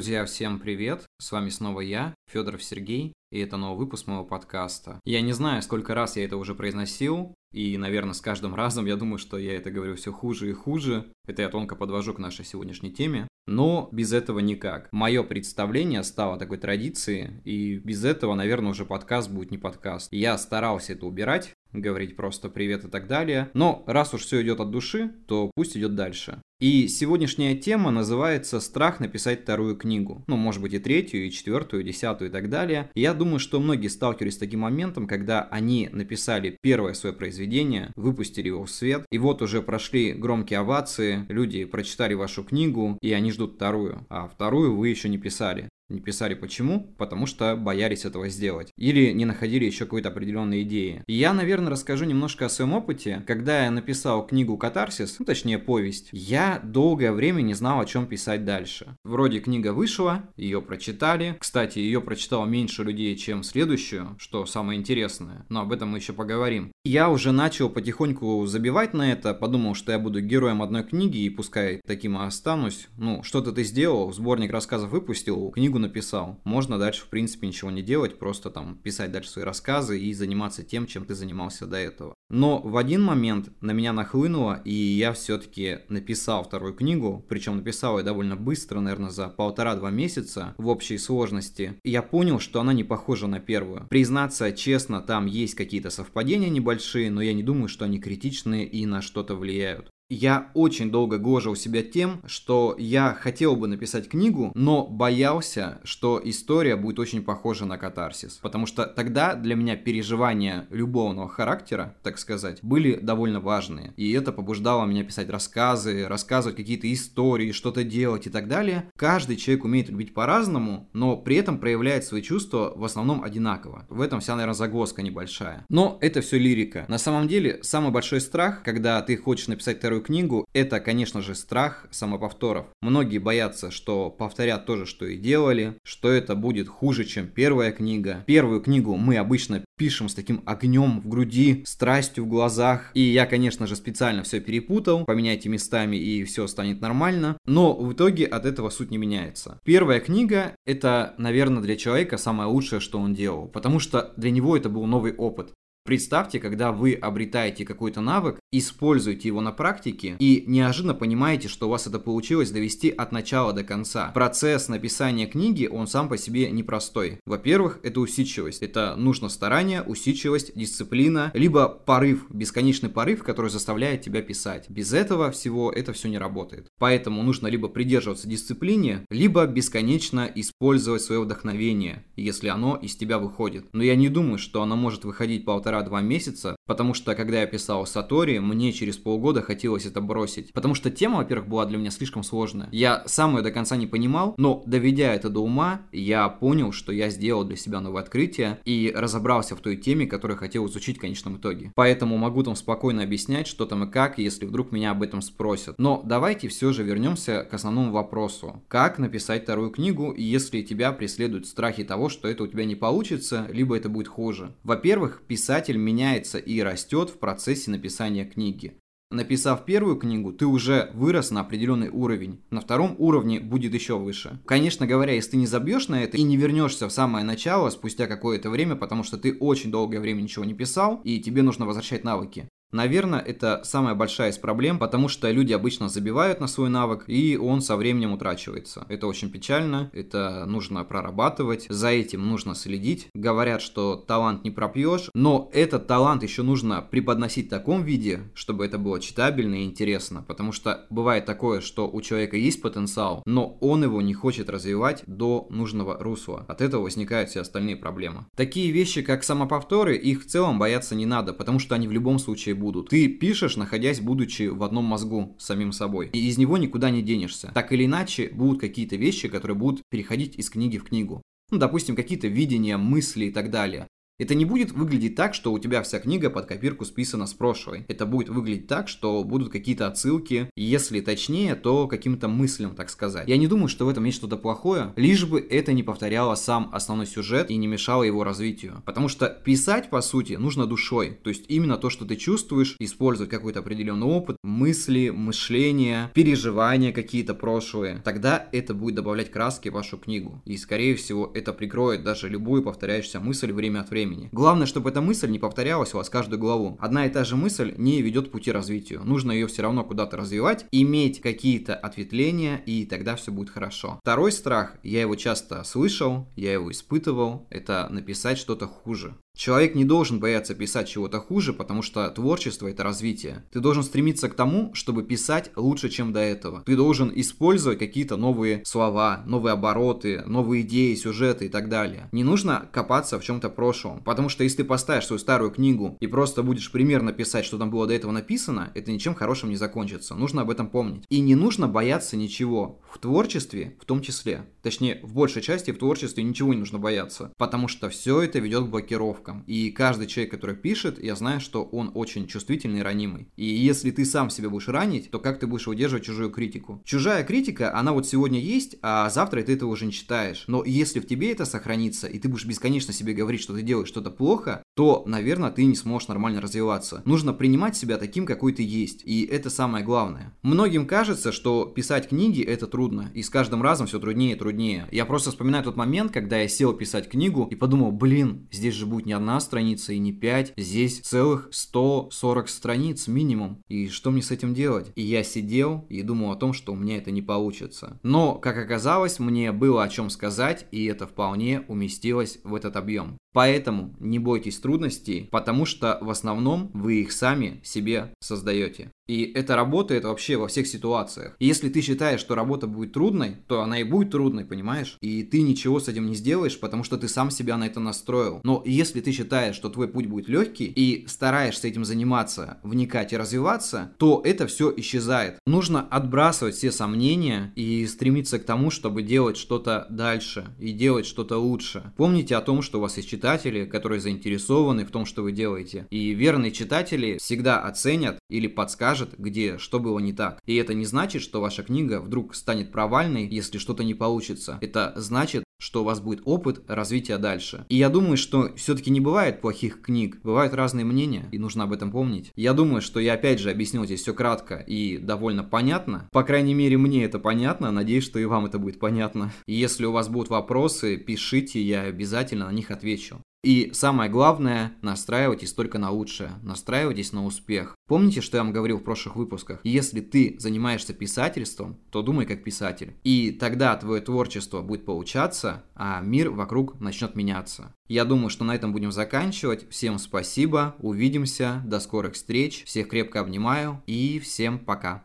Друзья, всем привет! С вами снова я, Федоров Сергей, и это новый выпуск моего подкаста. Я не знаю, сколько раз я это уже произносил, и, наверное, с каждым разом я думаю, что я это говорю все хуже и хуже. Это я тонко подвожу к нашей сегодняшней теме. Но без этого никак. Мое представление стало такой традицией, и без этого, наверное, уже подкаст будет не подкаст. Я старался это убирать, говорить просто привет и так далее. Но раз уж все идет от души, то пусть идет дальше. И сегодняшняя тема называется «Страх написать вторую книгу». Ну, может быть и третью, и четвертую, и десятую и так далее. я думаю, что многие сталкивались с таким моментом, когда они написали первое свое произведение, выпустили его в свет, и вот уже прошли громкие овации, люди прочитали вашу книгу, и они ждут вторую, а вторую вы еще не писали. Не писали почему? Потому что боялись этого сделать. Или не находили еще какой-то определенной идеи. И я, наверное, расскажу немножко о своем опыте. Когда я написал книгу «Катарсис», ну, точнее, повесть, я долгое время не знал, о чем писать дальше. Вроде книга вышла, ее прочитали. Кстати, ее прочитало меньше людей, чем следующую, что самое интересное. Но об этом мы еще поговорим. Я уже начал потихоньку забивать на это, подумал, что я буду героем одной книги и пускай таким и останусь. Ну, что-то ты сделал, сборник рассказов выпустил, книгу написал. Можно дальше, в принципе, ничего не делать, просто там писать дальше свои рассказы и заниматься тем, чем ты занимался до этого. Но в один момент на меня нахлынуло, и я все-таки написал вторую книгу, причем написал я довольно быстро, наверное, за полтора-два месяца в общей сложности. И я понял, что она не похожа на первую. Признаться честно, там есть какие-то совпадения небольшие, но я не думаю, что они критичные и на что-то влияют. Я очень долго гложил себя тем, что я хотел бы написать книгу, но боялся, что история будет очень похожа на катарсис. Потому что тогда для меня переживания любовного характера, так сказать, были довольно важные. И это побуждало меня писать рассказы, рассказывать какие-то истории, что-то делать и так далее. Каждый человек умеет любить по-разному, но при этом проявляет свои чувства в основном одинаково. В этом вся, наверное, загвоздка небольшая. Но это все лирика. На самом деле, самый большой страх, когда ты хочешь написать вторую первую книгу, это, конечно же, страх самоповторов. Многие боятся, что повторят то же, что и делали, что это будет хуже, чем первая книга. Первую книгу мы обычно пишем с таким огнем в груди, страстью в глазах. И я, конечно же, специально все перепутал. Поменяйте местами и все станет нормально. Но в итоге от этого суть не меняется. Первая книга это, наверное, для человека самое лучшее, что он делал. Потому что для него это был новый опыт. Представьте, когда вы обретаете какой-то навык, используете его на практике и неожиданно понимаете, что у вас это получилось довести от начала до конца. Процесс написания книги, он сам по себе непростой. Во-первых, это усидчивость. Это нужно старание, усидчивость, дисциплина, либо порыв, бесконечный порыв, который заставляет тебя писать. Без этого всего это все не работает. Поэтому нужно либо придерживаться дисциплине, либо бесконечно использовать свое вдохновение, если оно из тебя выходит. Но я не думаю, что оно может выходить полтора полтора-два месяца, потому что когда я писал Сатори, мне через полгода хотелось это бросить. Потому что тема, во-первых, была для меня слишком сложная. Я сам ее до конца не понимал, но доведя это до ума, я понял, что я сделал для себя новое открытие и разобрался в той теме, которую хотел изучить в конечном итоге. Поэтому могу там спокойно объяснять, что там и как, если вдруг меня об этом спросят. Но давайте все же вернемся к основному вопросу. Как написать вторую книгу, если тебя преследуют страхи того, что это у тебя не получится, либо это будет хуже? Во-первых, писатель меняется и растет в процессе написания книги. Написав первую книгу, ты уже вырос на определенный уровень. На втором уровне будет еще выше. Конечно говоря, если ты не забьешь на это и не вернешься в самое начало спустя какое-то время, потому что ты очень долгое время ничего не писал, и тебе нужно возвращать навыки, Наверное, это самая большая из проблем, потому что люди обычно забивают на свой навык, и он со временем утрачивается. Это очень печально, это нужно прорабатывать, за этим нужно следить. Говорят, что талант не пропьешь, но этот талант еще нужно преподносить в таком виде, чтобы это было читабельно и интересно, потому что бывает такое, что у человека есть потенциал, но он его не хочет развивать до нужного русла. От этого возникают все остальные проблемы. Такие вещи, как самоповторы, их в целом бояться не надо, потому что они в любом случае будут. Ты пишешь, находясь, будучи в одном мозгу с самим собой. И из него никуда не денешься. Так или иначе, будут какие-то вещи, которые будут переходить из книги в книгу. Ну, допустим, какие-то видения, мысли и так далее. Это не будет выглядеть так, что у тебя вся книга под копирку списана с прошлой. Это будет выглядеть так, что будут какие-то отсылки, если точнее, то каким-то мыслям, так сказать. Я не думаю, что в этом есть что-то плохое, лишь бы это не повторяло сам основной сюжет и не мешало его развитию. Потому что писать, по сути, нужно душой. То есть именно то, что ты чувствуешь, использовать какой-то определенный опыт, мысли, мышления, переживания какие-то прошлые. Тогда это будет добавлять краски в вашу книгу. И, скорее всего, это прикроет даже любую повторяющуюся мысль время от времени. Главное, чтобы эта мысль не повторялась у вас каждую главу. Одна и та же мысль не ведет пути развитию. Нужно ее все равно куда-то развивать, иметь какие-то ответвления, и тогда все будет хорошо. Второй страх, я его часто слышал, я его испытывал, это написать что-то хуже. Человек не должен бояться писать чего-то хуже, потому что творчество – это развитие. Ты должен стремиться к тому, чтобы писать лучше, чем до этого. Ты должен использовать какие-то новые слова, новые обороты, новые идеи, сюжеты и так далее. Не нужно копаться в чем-то прошлом, потому что если ты поставишь свою старую книгу и просто будешь примерно писать, что там было до этого написано, это ничем хорошим не закончится. Нужно об этом помнить. И не нужно бояться ничего. В творчестве в том числе. Точнее, в большей части в творчестве ничего не нужно бояться, потому что все это ведет к блокировкам блокировкам. И каждый человек, который пишет, я знаю, что он очень чувствительный и ранимый. И если ты сам себя будешь ранить, то как ты будешь удерживать чужую критику? Чужая критика, она вот сегодня есть, а завтра ты этого уже не читаешь. Но если в тебе это сохранится, и ты будешь бесконечно себе говорить, что ты делаешь что-то плохо, то, наверное, ты не сможешь нормально развиваться. Нужно принимать себя таким, какой ты есть. И это самое главное. Многим кажется, что писать книги это трудно. И с каждым разом все труднее и труднее. Я просто вспоминаю тот момент, когда я сел писать книгу и подумал, блин, здесь же будет не одна страница и не 5, здесь целых 140 страниц минимум. И что мне с этим делать? И я сидел и думал о том, что у меня это не получится. Но, как оказалось, мне было о чем сказать, и это вполне уместилось в этот объем. Поэтому не бойтесь трудностей, потому что в основном вы их сами себе создаете. И это работает вообще во всех ситуациях. Если ты считаешь, что работа будет трудной, то она и будет трудной, понимаешь? И ты ничего с этим не сделаешь, потому что ты сам себя на это настроил. Но если ты считаешь, что твой путь будет легкий, и стараешься этим заниматься, вникать и развиваться, то это все исчезает. Нужно отбрасывать все сомнения и стремиться к тому, чтобы делать что-то дальше и делать что-то лучше. Помните о том, что у вас есть читатели, которые заинтересованы в том, что вы делаете. И верные читатели всегда оценят или подскажут, где что было не так. И это не значит, что ваша книга вдруг станет провальной, если что-то не получится. Это значит, что у вас будет опыт развития дальше. И я думаю, что все-таки не бывает плохих книг, бывают разные мнения, и нужно об этом помнить. Я думаю, что я опять же объяснил здесь все кратко и довольно понятно. По крайней мере, мне это понятно, надеюсь, что и вам это будет понятно. Если у вас будут вопросы, пишите, я обязательно на них отвечу. И самое главное, настраивайтесь только на лучшее, настраивайтесь на успех. Помните, что я вам говорил в прошлых выпусках? Если ты занимаешься писательством, то думай как писатель. И тогда твое творчество будет получаться, а мир вокруг начнет меняться. Я думаю, что на этом будем заканчивать. Всем спасибо, увидимся, до скорых встреч, всех крепко обнимаю и всем пока.